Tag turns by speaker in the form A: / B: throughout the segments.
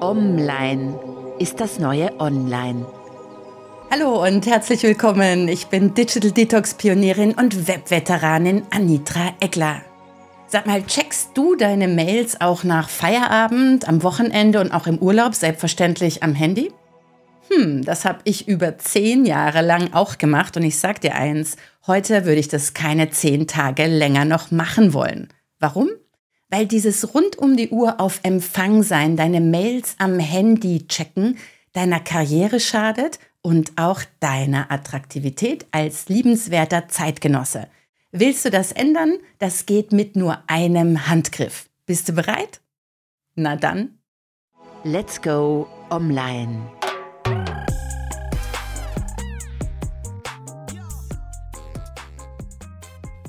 A: Online ist das neue Online.
B: Hallo und herzlich willkommen. Ich bin Digital Detox Pionierin und Webveteranin Anitra Eckler. Sag mal, checkst du deine Mails auch nach Feierabend, am Wochenende und auch im Urlaub, selbstverständlich am Handy? Hm, das habe ich über zehn Jahre lang auch gemacht und ich sag dir eins, heute würde ich das keine zehn Tage länger noch machen wollen. Warum? weil dieses rund um die Uhr auf Empfang sein, deine Mails am Handy checken, deiner Karriere schadet und auch deiner Attraktivität als liebenswerter Zeitgenosse. Willst du das ändern? Das geht mit nur einem Handgriff. Bist du bereit? Na dann.
A: Let's go online.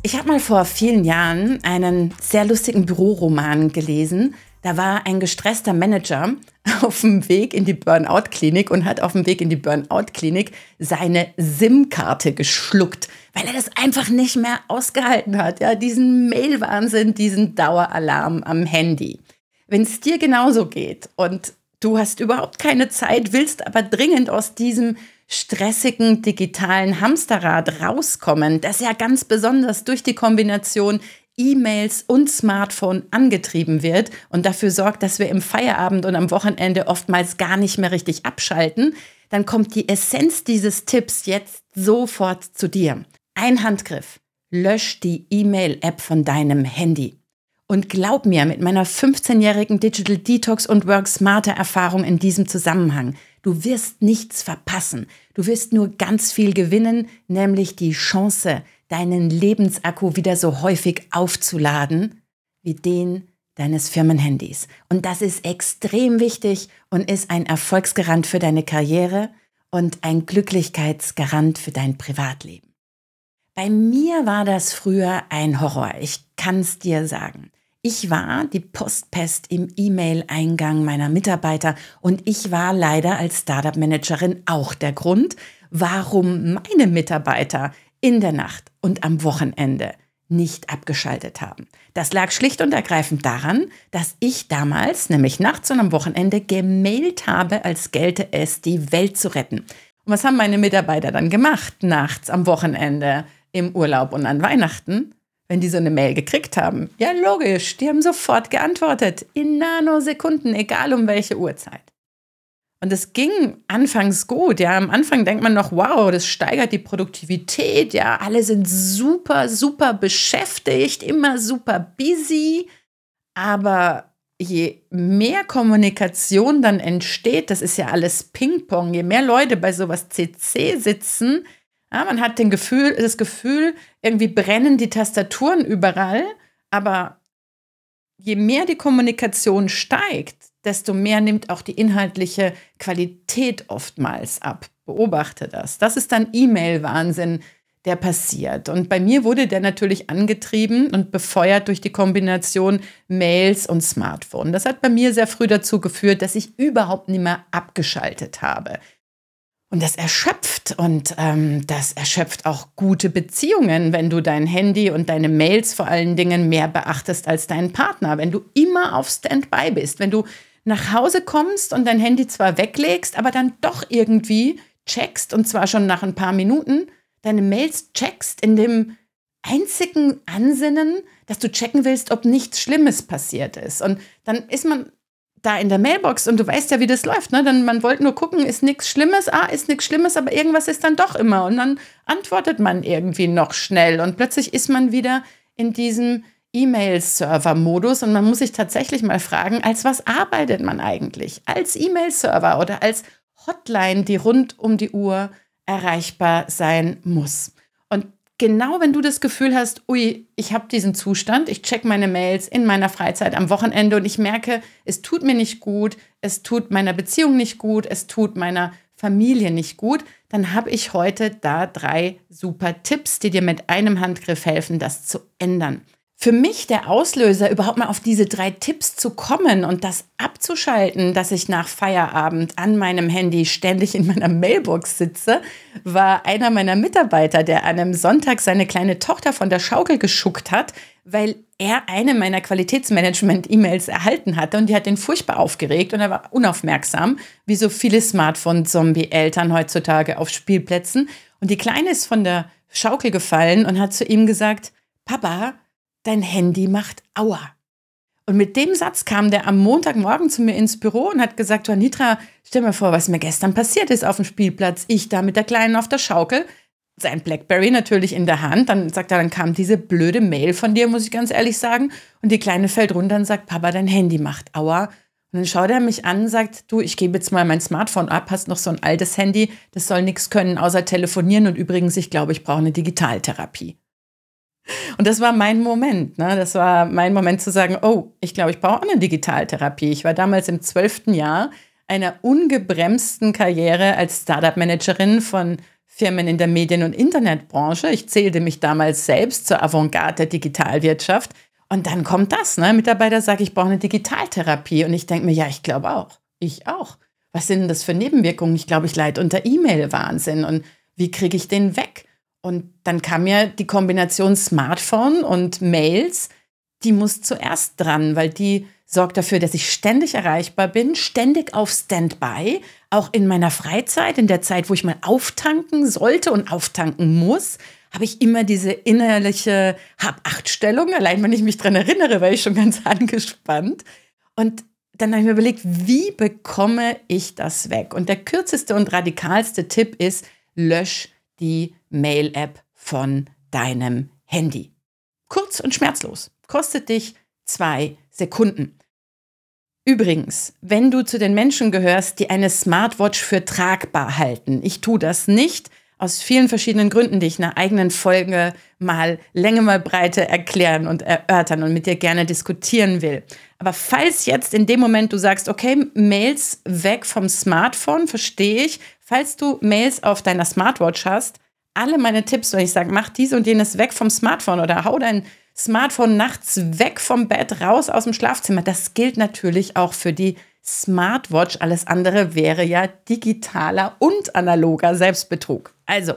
B: Ich habe mal vor vielen Jahren einen sehr lustigen Büroroman gelesen. Da war ein gestresster Manager auf dem Weg in die Burnout-Klinik und hat auf dem Weg in die Burnout-Klinik seine SIM-Karte geschluckt, weil er das einfach nicht mehr ausgehalten hat. Ja, diesen Mail-Wahnsinn, diesen Daueralarm am Handy. Wenn es dir genauso geht und du hast überhaupt keine Zeit, willst aber dringend aus diesem stressigen digitalen Hamsterrad rauskommen, das ja ganz besonders durch die Kombination E-Mails und Smartphone angetrieben wird und dafür sorgt, dass wir im Feierabend und am Wochenende oftmals gar nicht mehr richtig abschalten, dann kommt die Essenz dieses Tipps jetzt sofort zu dir. Ein Handgriff. Lösch die E-Mail-App von deinem Handy. Und glaub mir, mit meiner 15-jährigen Digital Detox und Work Smarter Erfahrung in diesem Zusammenhang, du wirst nichts verpassen. Du wirst nur ganz viel gewinnen, nämlich die Chance, deinen Lebensakku wieder so häufig aufzuladen wie den deines Firmenhandys. Und das ist extrem wichtig und ist ein Erfolgsgarant für deine Karriere und ein Glücklichkeitsgarant für dein Privatleben. Bei mir war das früher ein Horror, ich kann es dir sagen. Ich war die Postpest im E-Mail-Eingang meiner Mitarbeiter und ich war leider als Startup-Managerin auch der Grund, warum meine Mitarbeiter in der Nacht und am Wochenende nicht abgeschaltet haben. Das lag schlicht und ergreifend daran, dass ich damals, nämlich nachts und am Wochenende, gemailt habe, als gelte es, die Welt zu retten. Und was haben meine Mitarbeiter dann gemacht, nachts, am Wochenende, im Urlaub und an Weihnachten? Wenn die so eine Mail gekriegt haben. Ja, logisch, die haben sofort geantwortet, in Nanosekunden, egal um welche Uhrzeit. Und es ging anfangs gut, ja. Am Anfang denkt man noch, wow, das steigert die Produktivität, ja. Alle sind super, super beschäftigt, immer super busy. Aber je mehr Kommunikation dann entsteht, das ist ja alles Ping-Pong, je mehr Leute bei sowas CC sitzen, ja, man hat den Gefühl, das Gefühl, irgendwie brennen die Tastaturen überall, aber je mehr die Kommunikation steigt, desto mehr nimmt auch die inhaltliche Qualität oftmals ab. Beobachte das. Das ist dann E-Mail-Wahnsinn, der passiert. Und bei mir wurde der natürlich angetrieben und befeuert durch die Kombination Mails und Smartphone. Das hat bei mir sehr früh dazu geführt, dass ich überhaupt nicht mehr abgeschaltet habe. Und das erschöpft und ähm, das erschöpft auch gute Beziehungen, wenn du dein Handy und deine Mails vor allen Dingen mehr beachtest als deinen Partner, wenn du immer auf Standby bist, wenn du nach Hause kommst und dein Handy zwar weglegst, aber dann doch irgendwie checkst und zwar schon nach ein paar Minuten deine Mails checkst in dem einzigen Ansinnen, dass du checken willst, ob nichts Schlimmes passiert ist. Und dann ist man da in der Mailbox und du weißt ja, wie das läuft. Ne? Dann, man wollte nur gucken, ist nichts Schlimmes, ah, ist nichts Schlimmes, aber irgendwas ist dann doch immer. Und dann antwortet man irgendwie noch schnell und plötzlich ist man wieder in diesem E-Mail-Server-Modus und man muss sich tatsächlich mal fragen, als was arbeitet man eigentlich? Als E-Mail-Server oder als Hotline, die rund um die Uhr erreichbar sein muss genau wenn du das Gefühl hast, ui, ich habe diesen Zustand, ich check meine Mails in meiner Freizeit am Wochenende und ich merke, es tut mir nicht gut, es tut meiner Beziehung nicht gut, es tut meiner Familie nicht gut, dann habe ich heute da drei super Tipps, die dir mit einem Handgriff helfen, das zu ändern. Für mich der Auslöser, überhaupt mal auf diese drei Tipps zu kommen und das abzuschalten, dass ich nach Feierabend an meinem Handy ständig in meiner Mailbox sitze, war einer meiner Mitarbeiter, der an einem Sonntag seine kleine Tochter von der Schaukel geschuckt hat, weil er eine meiner Qualitätsmanagement-E-Mails erhalten hatte und die hat ihn furchtbar aufgeregt und er war unaufmerksam, wie so viele Smartphone-Zombie-Eltern heutzutage auf Spielplätzen. Und die Kleine ist von der Schaukel gefallen und hat zu ihm gesagt, Papa, dein Handy macht Aua. Und mit dem Satz kam der am Montagmorgen zu mir ins Büro und hat gesagt, Anitra, stell mir vor, was mir gestern passiert ist auf dem Spielplatz. Ich da mit der Kleinen auf der Schaukel, sein Blackberry natürlich in der Hand. Dann sagt er, dann kam diese blöde Mail von dir, muss ich ganz ehrlich sagen. Und die Kleine fällt runter und sagt, Papa, dein Handy macht Aua. Und dann schaut er mich an und sagt, du, ich gebe jetzt mal mein Smartphone ab, hast noch so ein altes Handy, das soll nichts können außer telefonieren und übrigens, ich glaube, ich brauche eine Digitaltherapie. Und das war mein Moment. Ne? Das war mein Moment zu sagen, oh, ich glaube, ich brauche auch eine Digitaltherapie. Ich war damals im zwölften Jahr einer ungebremsten Karriere als Startup-Managerin von Firmen in der Medien- und Internetbranche. Ich zählte mich damals selbst zur Avantgarde der Digitalwirtschaft. Und dann kommt das, ne? Mitarbeiter sagt, ich brauche eine Digitaltherapie. Und ich denke mir, ja, ich glaube auch. Ich auch. Was sind denn das für Nebenwirkungen? Ich glaube, ich leide unter E-Mail-Wahnsinn. Und wie kriege ich den weg? Und dann kam mir die Kombination Smartphone und Mails, die muss zuerst dran, weil die sorgt dafür, dass ich ständig erreichbar bin, ständig auf Standby, auch in meiner Freizeit, in der Zeit, wo ich mal auftanken sollte und auftanken muss, habe ich immer diese innerliche Hab-Acht-Stellung, allein wenn ich mich daran erinnere, war ich schon ganz angespannt. Und dann habe ich mir überlegt, wie bekomme ich das weg? Und der kürzeste und radikalste Tipp ist, lösch die Mail-App von deinem Handy. Kurz und schmerzlos. Kostet dich zwei Sekunden. Übrigens, wenn du zu den Menschen gehörst, die eine Smartwatch für tragbar halten, ich tue das nicht, aus vielen verschiedenen Gründen, die ich in einer eigenen Folge mal Länge mal Breite erklären und erörtern und mit dir gerne diskutieren will. Aber falls jetzt in dem Moment du sagst, okay, Mails weg vom Smartphone, verstehe ich. Falls du Mails auf deiner Smartwatch hast, alle meine Tipps, wenn ich sage, mach dies und jenes weg vom Smartphone oder hau dein Smartphone nachts weg vom Bett, raus aus dem Schlafzimmer, das gilt natürlich auch für die Smartwatch. Alles andere wäre ja digitaler und analoger Selbstbetrug. Also,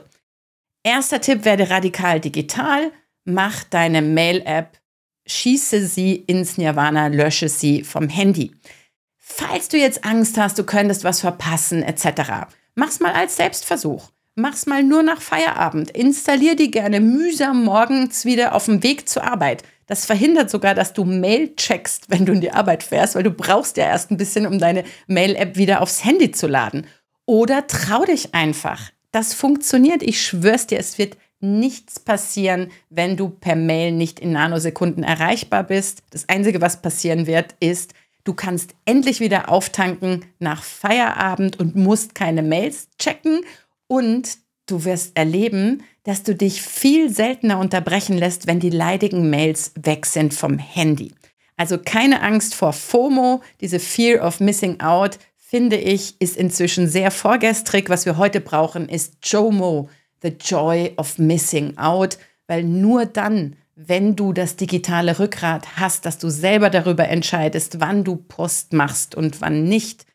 B: erster Tipp werde radikal digital. Mach deine Mail-App, schieße sie ins Nirvana, lösche sie vom Handy. Falls du jetzt Angst hast, du könntest was verpassen, etc., mach's mal als Selbstversuch mach's mal nur nach Feierabend. Installier die gerne mühsam morgens wieder auf dem Weg zur Arbeit. Das verhindert sogar, dass du Mail checkst, wenn du in die Arbeit fährst, weil du brauchst ja erst ein bisschen, um deine Mail-App wieder aufs Handy zu laden. Oder trau dich einfach. Das funktioniert. Ich schwör's dir, es wird nichts passieren, wenn du per Mail nicht in Nanosekunden erreichbar bist. Das Einzige, was passieren wird, ist, du kannst endlich wieder auftanken nach Feierabend und musst keine Mails checken und du wirst erleben, dass du dich viel seltener unterbrechen lässt, wenn die leidigen Mails weg sind vom Handy. Also keine Angst vor FOMO, diese Fear of Missing Out, finde ich, ist inzwischen sehr vorgestrig. Was wir heute brauchen, ist JOMO, the Joy of Missing Out, weil nur dann, wenn du das digitale Rückgrat hast, dass du selber darüber entscheidest, wann du Post machst und wann nicht,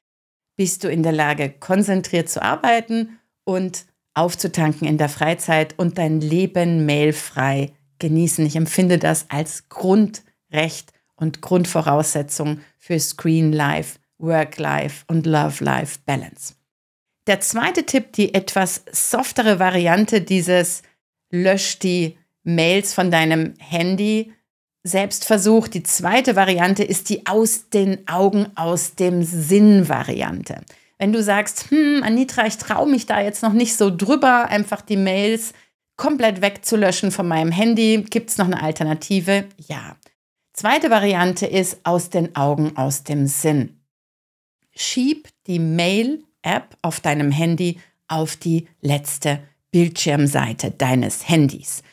B: bist du in der Lage, konzentriert zu arbeiten und aufzutanken in der Freizeit und dein Leben mailfrei genießen. Ich empfinde das als Grundrecht und Grundvoraussetzung für Screen Life, Work Life und Love Life Balance. Der zweite Tipp, die etwas softere Variante dieses Lösch die Mails von deinem Handy Selbstversuch. Die zweite Variante ist die aus den Augen, aus dem Sinn Variante. Wenn du sagst, hm, Anitra, ich traue mich da jetzt noch nicht so drüber, einfach die Mails komplett wegzulöschen von meinem Handy, gibt es noch eine Alternative? Ja. Zweite Variante ist aus den Augen, aus dem Sinn. Schieb die Mail-App auf deinem Handy auf die letzte Bildschirmseite deines Handys.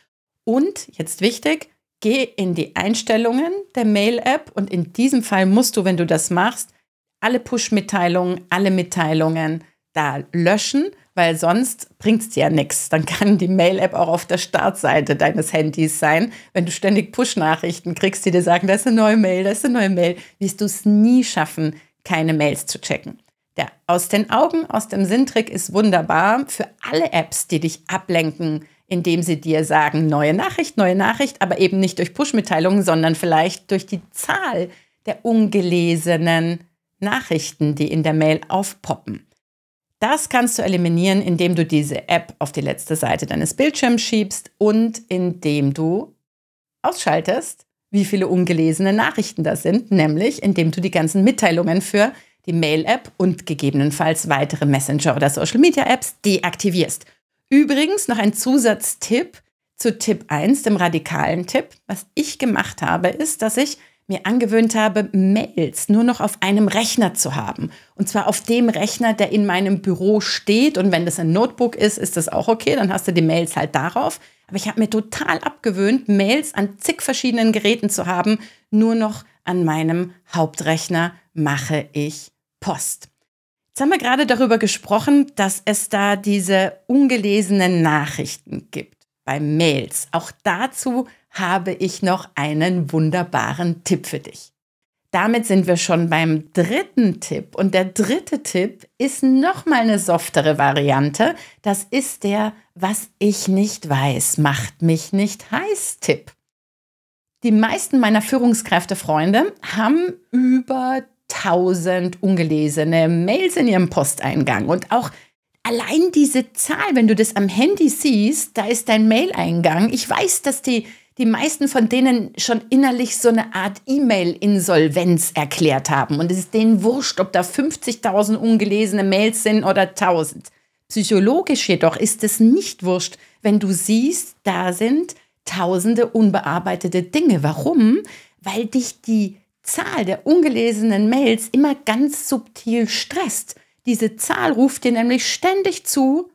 B: Und jetzt wichtig, geh in die Einstellungen der Mail-App und in diesem Fall musst du, wenn du das machst, alle Push-Mitteilungen, alle Mitteilungen da löschen weil sonst bringt es dir ja nichts. Dann kann die Mail-App auch auf der Startseite deines Handys sein. Wenn du ständig Push-Nachrichten kriegst, die dir sagen, da ist eine neue Mail, da ist eine neue Mail, wirst du es nie schaffen, keine Mails zu checken. Der aus den Augen, aus dem Sinntrick ist wunderbar für alle Apps, die dich ablenken, indem sie dir sagen, neue Nachricht, neue Nachricht, aber eben nicht durch Push-Mitteilungen, sondern vielleicht durch die Zahl der ungelesenen Nachrichten, die in der Mail aufpoppen. Das kannst du eliminieren, indem du diese App auf die letzte Seite deines Bildschirms schiebst und indem du ausschaltest, wie viele ungelesene Nachrichten das sind, nämlich indem du die ganzen Mitteilungen für die Mail-App und gegebenenfalls weitere Messenger- oder Social-Media-Apps deaktivierst. Übrigens noch ein Zusatztipp zu Tipp 1, dem radikalen Tipp. Was ich gemacht habe, ist, dass ich mir angewöhnt habe, Mails nur noch auf einem Rechner zu haben. Und zwar auf dem Rechner, der in meinem Büro steht. Und wenn das ein Notebook ist, ist das auch okay. Dann hast du die Mails halt darauf. Aber ich habe mir total abgewöhnt, Mails an zig verschiedenen Geräten zu haben. Nur noch an meinem Hauptrechner mache ich Post. Jetzt haben wir gerade darüber gesprochen, dass es da diese ungelesenen Nachrichten gibt bei Mails. Auch dazu habe ich noch einen wunderbaren Tipp für dich. Damit sind wir schon beim dritten Tipp. Und der dritte Tipp ist nochmal eine softere Variante. Das ist der, was ich nicht weiß, macht mich nicht heiß Tipp. Die meisten meiner Führungskräftefreunde haben über 1000 ungelesene Mails in ihrem Posteingang und auch allein diese Zahl, wenn du das am Handy siehst, da ist dein Maileingang. Ich weiß, dass die die meisten von denen schon innerlich so eine Art E-Mail-Insolvenz erklärt haben. Und es ist denen wurscht, ob da 50.000 ungelesene Mails sind oder 1000. Psychologisch jedoch ist es nicht wurscht, wenn du siehst, da sind tausende unbearbeitete Dinge. Warum? Weil dich die Zahl der ungelesenen Mails immer ganz subtil stresst. Diese Zahl ruft dir nämlich ständig zu,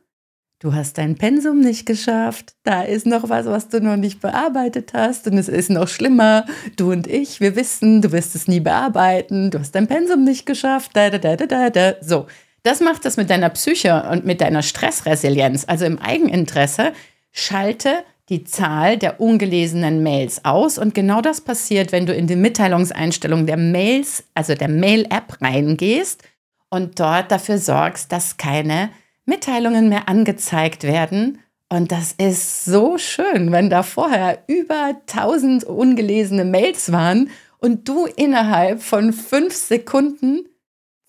B: du hast dein Pensum nicht geschafft, da ist noch was, was du noch nicht bearbeitet hast und es ist noch schlimmer. Du und ich, wir wissen, du wirst es nie bearbeiten, du hast dein Pensum nicht geschafft, da, da, da, da, da. So, das macht das mit deiner Psyche und mit deiner Stressresilienz, also im Eigeninteresse. Schalte die Zahl der ungelesenen Mails aus und genau das passiert, wenn du in die Mitteilungseinstellung der Mails, also der Mail-App reingehst und dort dafür sorgst, dass keine Mitteilungen mehr angezeigt werden. Und das ist so schön, wenn da vorher über 1000 ungelesene Mails waren und du innerhalb von fünf Sekunden,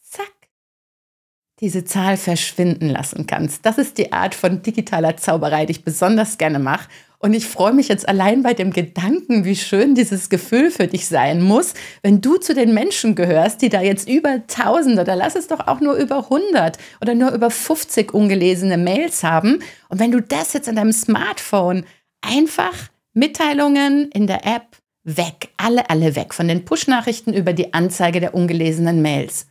B: zack, diese Zahl verschwinden lassen kannst. Das ist die Art von digitaler Zauberei, die ich besonders gerne mache. Und ich freue mich jetzt allein bei dem Gedanken, wie schön dieses Gefühl für dich sein muss, wenn du zu den Menschen gehörst, die da jetzt über 1000 oder lass es doch auch nur über 100 oder nur über 50 ungelesene Mails haben. Und wenn du das jetzt an deinem Smartphone einfach Mitteilungen in der App weg, alle, alle weg, von den Push-Nachrichten über die Anzeige der ungelesenen Mails.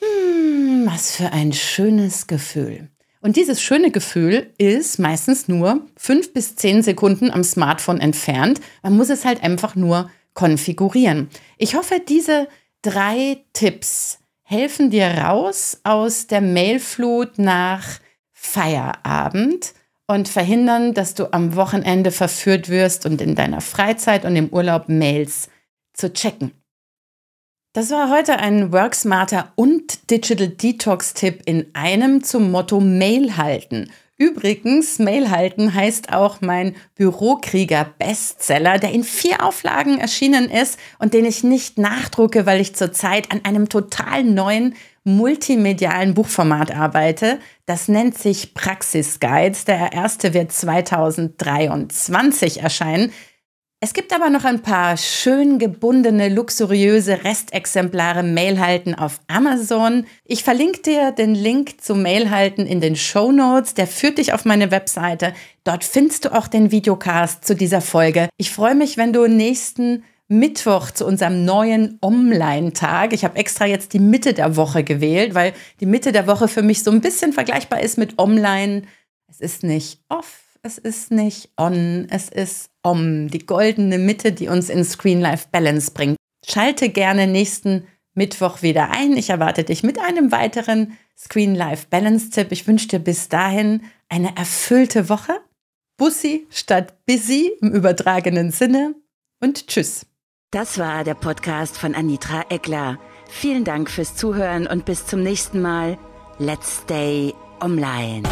B: Hm, was für ein schönes Gefühl. Und dieses schöne Gefühl ist meistens nur fünf bis zehn Sekunden am Smartphone entfernt. Man muss es halt einfach nur konfigurieren. Ich hoffe, diese drei Tipps helfen dir raus aus der Mailflut nach Feierabend und verhindern, dass du am Wochenende verführt wirst und in deiner Freizeit und im Urlaub Mails zu checken. Das war heute ein Worksmarter und Digital Detox-Tipp in einem zum Motto Mail halten. Übrigens, Mail halten heißt auch mein Bürokrieger-Bestseller, der in vier Auflagen erschienen ist und den ich nicht nachdrucke, weil ich zurzeit an einem total neuen multimedialen Buchformat arbeite. Das nennt sich Praxis Guides. Der erste wird 2023 erscheinen. Es gibt aber noch ein paar schön gebundene, luxuriöse Restexemplare Mailhalten auf Amazon. Ich verlinke dir den Link zum Mailhalten in den Show Notes. Der führt dich auf meine Webseite. Dort findest du auch den Videocast zu dieser Folge. Ich freue mich, wenn du nächsten Mittwoch zu unserem neuen Online-Tag. Ich habe extra jetzt die Mitte der Woche gewählt, weil die Mitte der Woche für mich so ein bisschen vergleichbar ist mit Online. Es ist nicht off, es ist nicht on, es ist om, die goldene Mitte, die uns in Screen-Life-Balance bringt. Schalte gerne nächsten Mittwoch wieder ein. Ich erwarte dich mit einem weiteren Screen-Life-Balance-Tipp. Ich wünsche dir bis dahin eine erfüllte Woche. Bussi statt busy im übertragenen Sinne und tschüss.
A: Das war der Podcast von Anitra Eckler. Vielen Dank fürs Zuhören und bis zum nächsten Mal. Let's stay online.